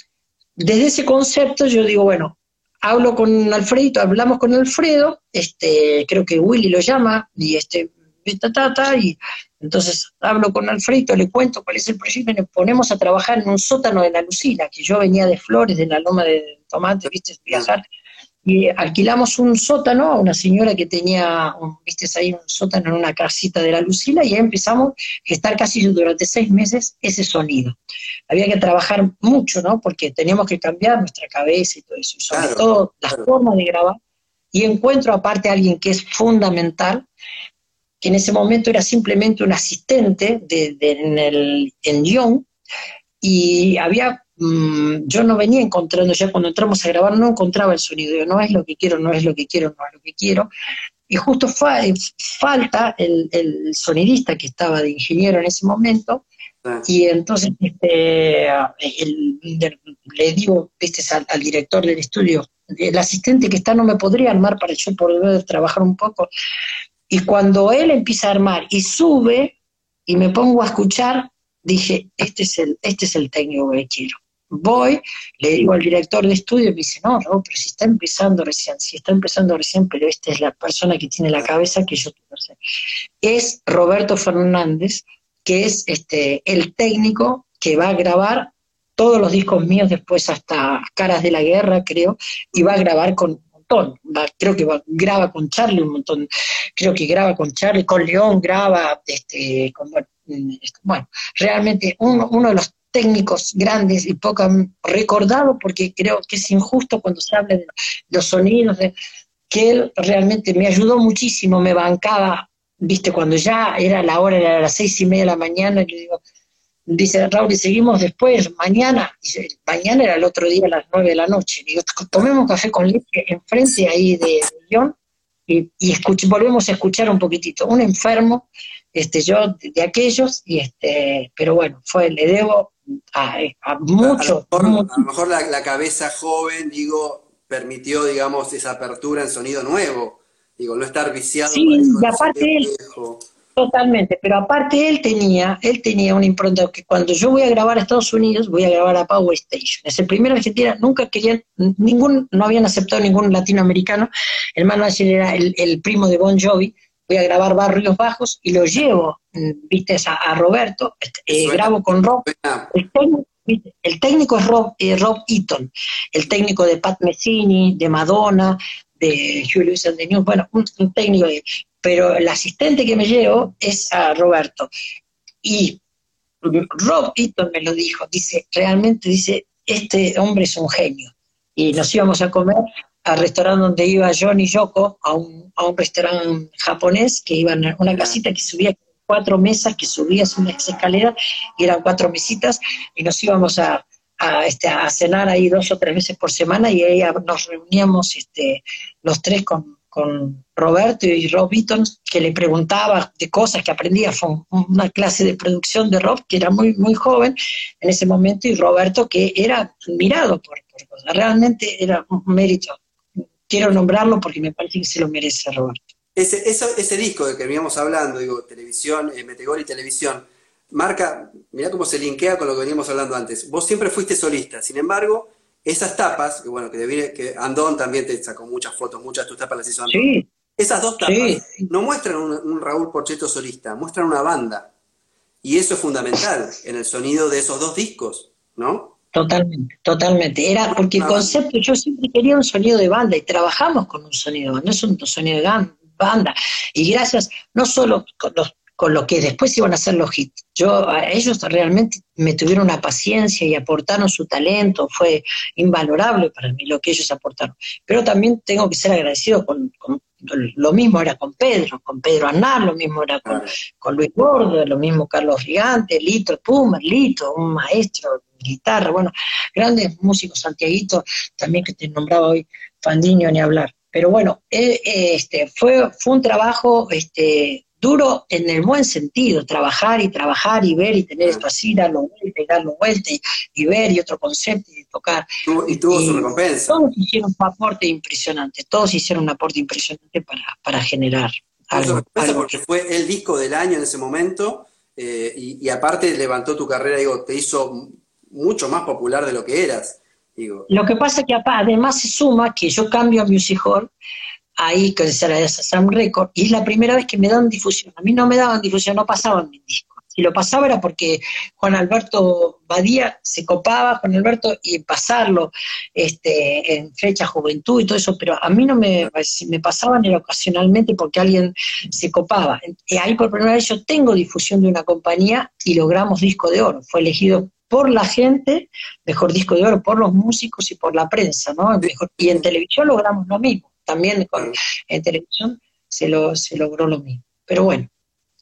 desde ese concepto yo digo, bueno, hablo con Alfredito, hablamos con Alfredo, este, creo que Willy lo llama, y este, y entonces hablo con Alfredo, le cuento cuál es el proyecto y nos ponemos a trabajar en un sótano de la Lucila, que yo venía de Flores, de la Loma de Tomate, viste, viajar, y alquilamos un sótano a una señora que tenía, viste, ahí un sótano en una casita de la Lucila, y ahí empezamos a estar casi durante seis meses ese sonido. Había que trabajar mucho, ¿no? Porque teníamos que cambiar nuestra cabeza y todo eso, y sobre todo las formas de grabar. Y encuentro aparte a alguien que es fundamental, que en ese momento era simplemente un asistente de, en, el, en Lyon, y había, mm, yo no venía encontrando, ya cuando entramos a grabar no encontraba el sonido, yo, no es lo que quiero, no es lo que quiero, no es lo que quiero, y justo fue, falta el, sonidista que estaba de ingeniero en ese momento, ah. y entonces este, le digo este, al, al, director del estudio, el asistente que está no me podría armar para yo poder trabajar un poco. Y cuando él empieza a armar y sube y me pongo a escuchar, dije, este es el, este es el técnico que quiero. Voy, le digo al director de estudio y me dice, no, no, pero si está empezando recién, si está empezando recién, pero esta es la persona que tiene la cabeza que yo quiero hacer. Es Roberto Fernández, que es este, el técnico que va a grabar todos los discos míos después hasta Caras de la Guerra, creo, y va a grabar con creo que graba con Charlie un montón, creo que graba con Charlie, con León graba, este, bueno, realmente uno, de los técnicos grandes y poco recordado, porque creo que es injusto cuando se habla de los sonidos, de, que él realmente me ayudó muchísimo, me bancaba, viste, cuando ya era la hora, era las seis y media de la mañana, y le digo, dice Raúl, y seguimos después, mañana, mañana era el otro día a las nueve de la noche, digo, tomemos café con leche enfrente ahí de León y, y volvemos a escuchar un poquitito. Un enfermo, este, yo de, aquellos, y este, pero bueno, fue, le debo a, mucho. A lo mejor, la, cabeza joven, digo, permitió, digamos, esa apertura en sonido nuevo. Digo, no estar viciado. Sí, y aparte él, totalmente, pero aparte él tenía, él tenía una impronta que cuando yo voy a grabar a Estados Unidos, voy a grabar a Power Station. Es el primer Argentina, nunca querían, ningún, no habían aceptado ningún latinoamericano. El manager era el, primo de Bon Jovi. Voy a grabar Barrios Bajos y lo llevo, mm, viste, a, Roberto, este, eh, grabo con Rob. El técnico es Rob, eh, Rob Eaton, el técnico de Pat Messini, de Madonna, de the News, bueno, un, técnico, pero el asistente que me llevo es a Roberto. Y Rob Eaton me lo dijo, dice, realmente dice, este hombre es un genio. Y nos íbamos a comer al restaurante donde iba John y Yoko, a un, a un restaurante japonés, que iban a una casita que subía cuatro mesas que subías una escalera y eran cuatro mesitas y nos íbamos a, este, a cenar ahí dos o tres veces por semana y ahí nos reuníamos este, los tres con, con Roberto y Rob Eaton, que le preguntaba de cosas que aprendía, fue una clase de producción de Rob, que era muy, muy joven en ese momento, y Roberto, que era admirado por, por realmente era un mérito. Quiero nombrarlo porque me parece que se lo merece Roberto. Ese, ese disco de que veníamos hablando, digo, televisión, eh, Metegol y televisión, marca, mira cómo se linkea con lo que veníamos hablando antes. Vos siempre fuiste solista, sin embargo, esas tapas, que bueno, que, que Andón también te sacó muchas fotos, muchas de tus tapas las hizo Andón. Esas dos tapas no muestran un, Raúl Porcheto solista, muestran una banda. Y eso es fundamental en el sonido de esos dos discos, ¿no? Totalmente, totalmente. Era porque el concepto, yo siempre quería un sonido de banda y trabajamos con un sonido, no es un sonido de banda, banda. Y gracias, no solo con, los, con lo que después iban a ser los hits, yo, a ellos realmente me tuvieron una paciencia y aportaron su talento, fue invalorable para mí lo que ellos aportaron. Pero también tengo que ser agradecido con, lo mismo era con Pedro, con Pedro Arnal, lo mismo era con, con Luis Gordo, lo mismo Carlos Gigante, Lito Pumer, Lito, un maestro de guitarra, bueno, grandes músicos, Santiaguito, también que te nombraba hoy, Fandiño, ni hablar. Pero bueno, eh, eh, este, fue, fue un trabajo este, duro en el buen sentido, trabajar y trabajar y ver y tener esto así, darlo vuelta y darlo vuelta y, ver y otro concepto y tocar. Y tuvo su recompensa. Todos hicieron un aporte impresionante, todos hicieron un aporte impresionante para, para generar algo. porque fue el disco del año en ese momento eh, y, y, aparte levantó tu carrera, digo, te hizo mucho más popular de lo que eras. Lo que pasa es que además se suma que yo cambio a Music Hall, ahí que se la Sam Record, y es la primera vez que me dan difusión. A mí no me daban difusión, no pasaban mis discos. Si lo pasaba era porque Juan Alberto Badía se copaba, Juan Alberto, y pasarlo este, en fecha juventud y todo eso, pero a mí no me, me pasaban era ocasionalmente porque alguien se copaba. Y ahí por primera vez yo tengo difusión de una compañía y logramos disco de oro. Fue elegido por la gente, mejor disco de oro, por los músicos y por la prensa, ¿no? y en televisión logramos lo mismo, también en televisión se, lo, se logró lo mismo. Pero bueno,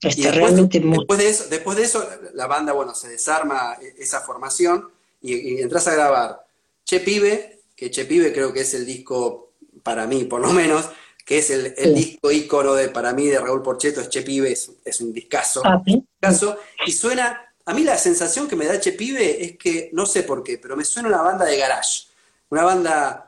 este, después, realmente después de, eso, después de eso, la banda, bueno, se desarma e, esa formación y, entras a grabar. Che Pibe, que Che Pibe creo que es el disco, para mí por lo menos, que es el, disco ícono de, para mí de Raúl Porcheto, es Che Pibe, es, un discazo, ah, discazo, y suena a mí la sensación que me da Che Pibe es que, no sé por qué, pero me suena una banda de garage. Una banda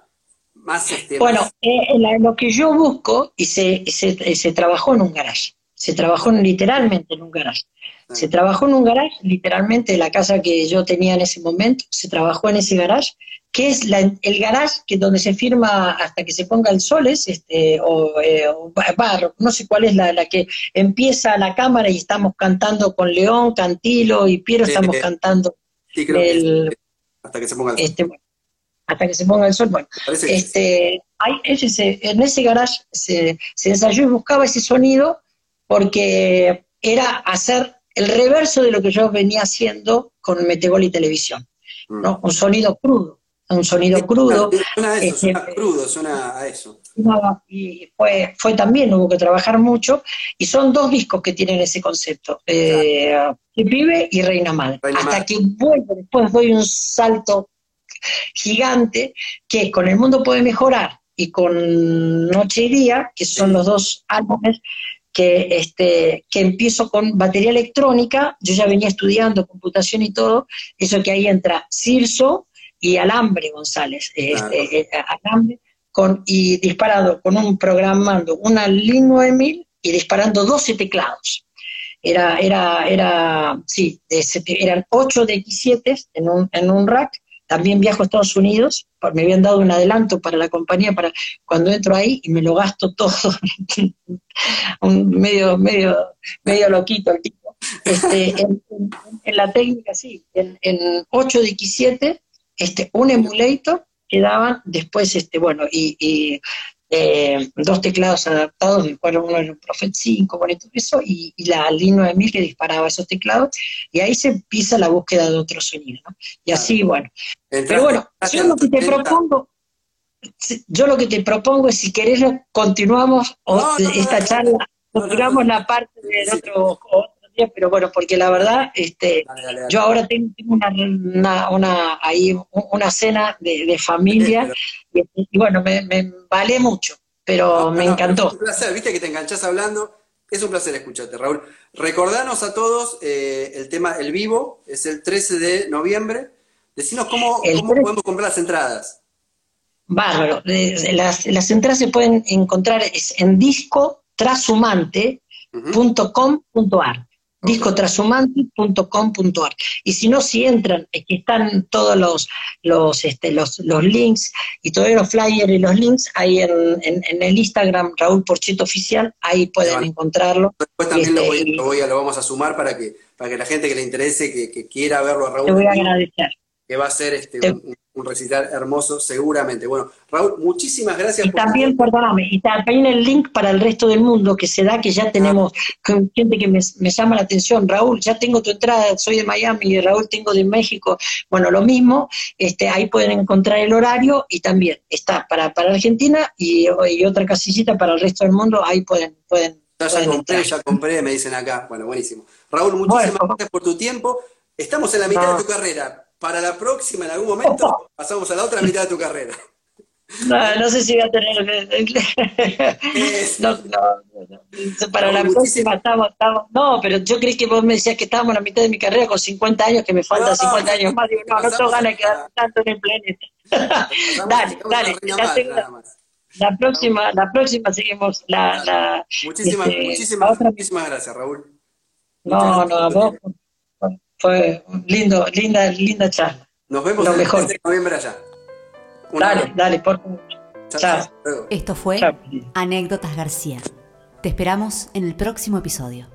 más... Este, bueno, eh, lo que yo busco, y se, se, trabajó en un garage. Se trabajó literalmente en un garage. Ah. Se trabajó en un garage, literalmente la casa que yo tenía en ese momento, se trabajó en ese garage que es el garage que donde se firma hasta que se ponga el sol, es este, o, eh, no sé cuál es la, la, que empieza la cámara y estamos cantando con León, Cantilo y Piero, estamos cantando el, Hasta que se ponga el sol. Este, hasta que se ponga el sol. Bueno, este, hay, ese, en ese garage se, se ensayó y buscaba ese sonido porque era hacer el reverso de lo que yo venía haciendo con Metegol y Televisión. ¿no? Mm. Un sonido crudo, un sonido crudo. Suena a eso, este, suena crudo, suena a eso. y fue, fue también, hubo que trabajar mucho, y son dos discos que tienen ese concepto, eh, Pibe y Reina Madre. Hasta que vuelvo, después doy un salto gigante, que con El Mundo Puede Mejorar y con Noche y Día, que son los dos álbumes, que, este, que empiezo con batería electrónica, yo ya venía estudiando computación y todo, eso que ahí entra Cirso y Alambre González, este, eh, Alambre, con, y disparado con un programando una Lin 9000 y disparando 12 teclados. Era, era, era, sí, eran 8 de X7 en un, en un rack también viajo a Estados Unidos, me habían dado un adelanto para la compañía para cuando entro ahí y me lo gasto todo, un medio, medio, medio loquito el tipo. Este, en, la técnica, sí, en, en 8 de X7, este, un emulator que daban después, este, bueno, y eh, dos teclados adaptados, del cual uno era un Prophet 5, con eso, y, la línea de mil que disparaba esos teclados, y ahí se empieza la búsqueda de otro sonido, ¿no? Y así, bueno. Pero bueno, yo lo que te propongo, yo lo que te propongo es si querés continuamos esta charla, continuamos la parte del otro, pero bueno, porque la verdad, este, yo ahora tengo, una, una, ahí una cena de, familia y, bueno, me, vale mucho, pero me encantó. Es un placer, viste que te enganchás hablando, es un placer escucharte, Raúl. Recordanos a todos eh, el tema El Vivo, es el 13 de noviembre. Decinos cómo, cómo podemos comprar las entradas. Bárbaro, las, las entradas se pueden encontrar en disco discotrasumante.com.ar. Y si no, si entran, aquí están todos los, los, este, los, los links y todos los flyers y los links ahí en, en, el Instagram Raúl Porcheto Oficial, ahí pueden encontrarlo. Después también lo, voy, lo, voy a, lo, vamos a sumar para que, para que la gente que le interese, que, que quiera verlo a Raúl. Te voy a agradecer. Que va a ser este, un, un recital hermoso, seguramente. Bueno, Raúl, muchísimas gracias. Y también, perdóname, y también el link para el resto del mundo que se da, que ya tenemos gente que me, llama la atención. Raúl, ya tengo tu entrada, soy de Miami, y Raúl tengo de México. Bueno, lo mismo, este, ahí pueden encontrar el horario y también está para, para Argentina y, otra casillita para el resto del mundo, ahí pueden... pueden ya, compré, ya compré, me dicen acá. Bueno, buenísimo. Raúl, muchísimas gracias por tu tiempo. Estamos en la mitad de tu carrera para la próxima, en algún momento, pasamos a la otra mitad de tu carrera. No, no sé si voy a tener. no, no, para la próxima estamos, estamos. No, pero yo creí que vos me decías que estábamos en la mitad de mi carrera con 50 años, que me faltan 50 años más. Digo, no, no tengo ganas de quedar tanto en el planeta. dale, dale. La, próxima, la próxima seguimos la. la muchísimas, este, muchísimas, muchísimas gracias, Raúl. no, no, a vos fue lindo, linda, linda charla. Nos vemos Lo mejor. de noviembre allá. dale, dale, por favor. Chao. Esto fue Anécdotas García. Te esperamos en el próximo episodio.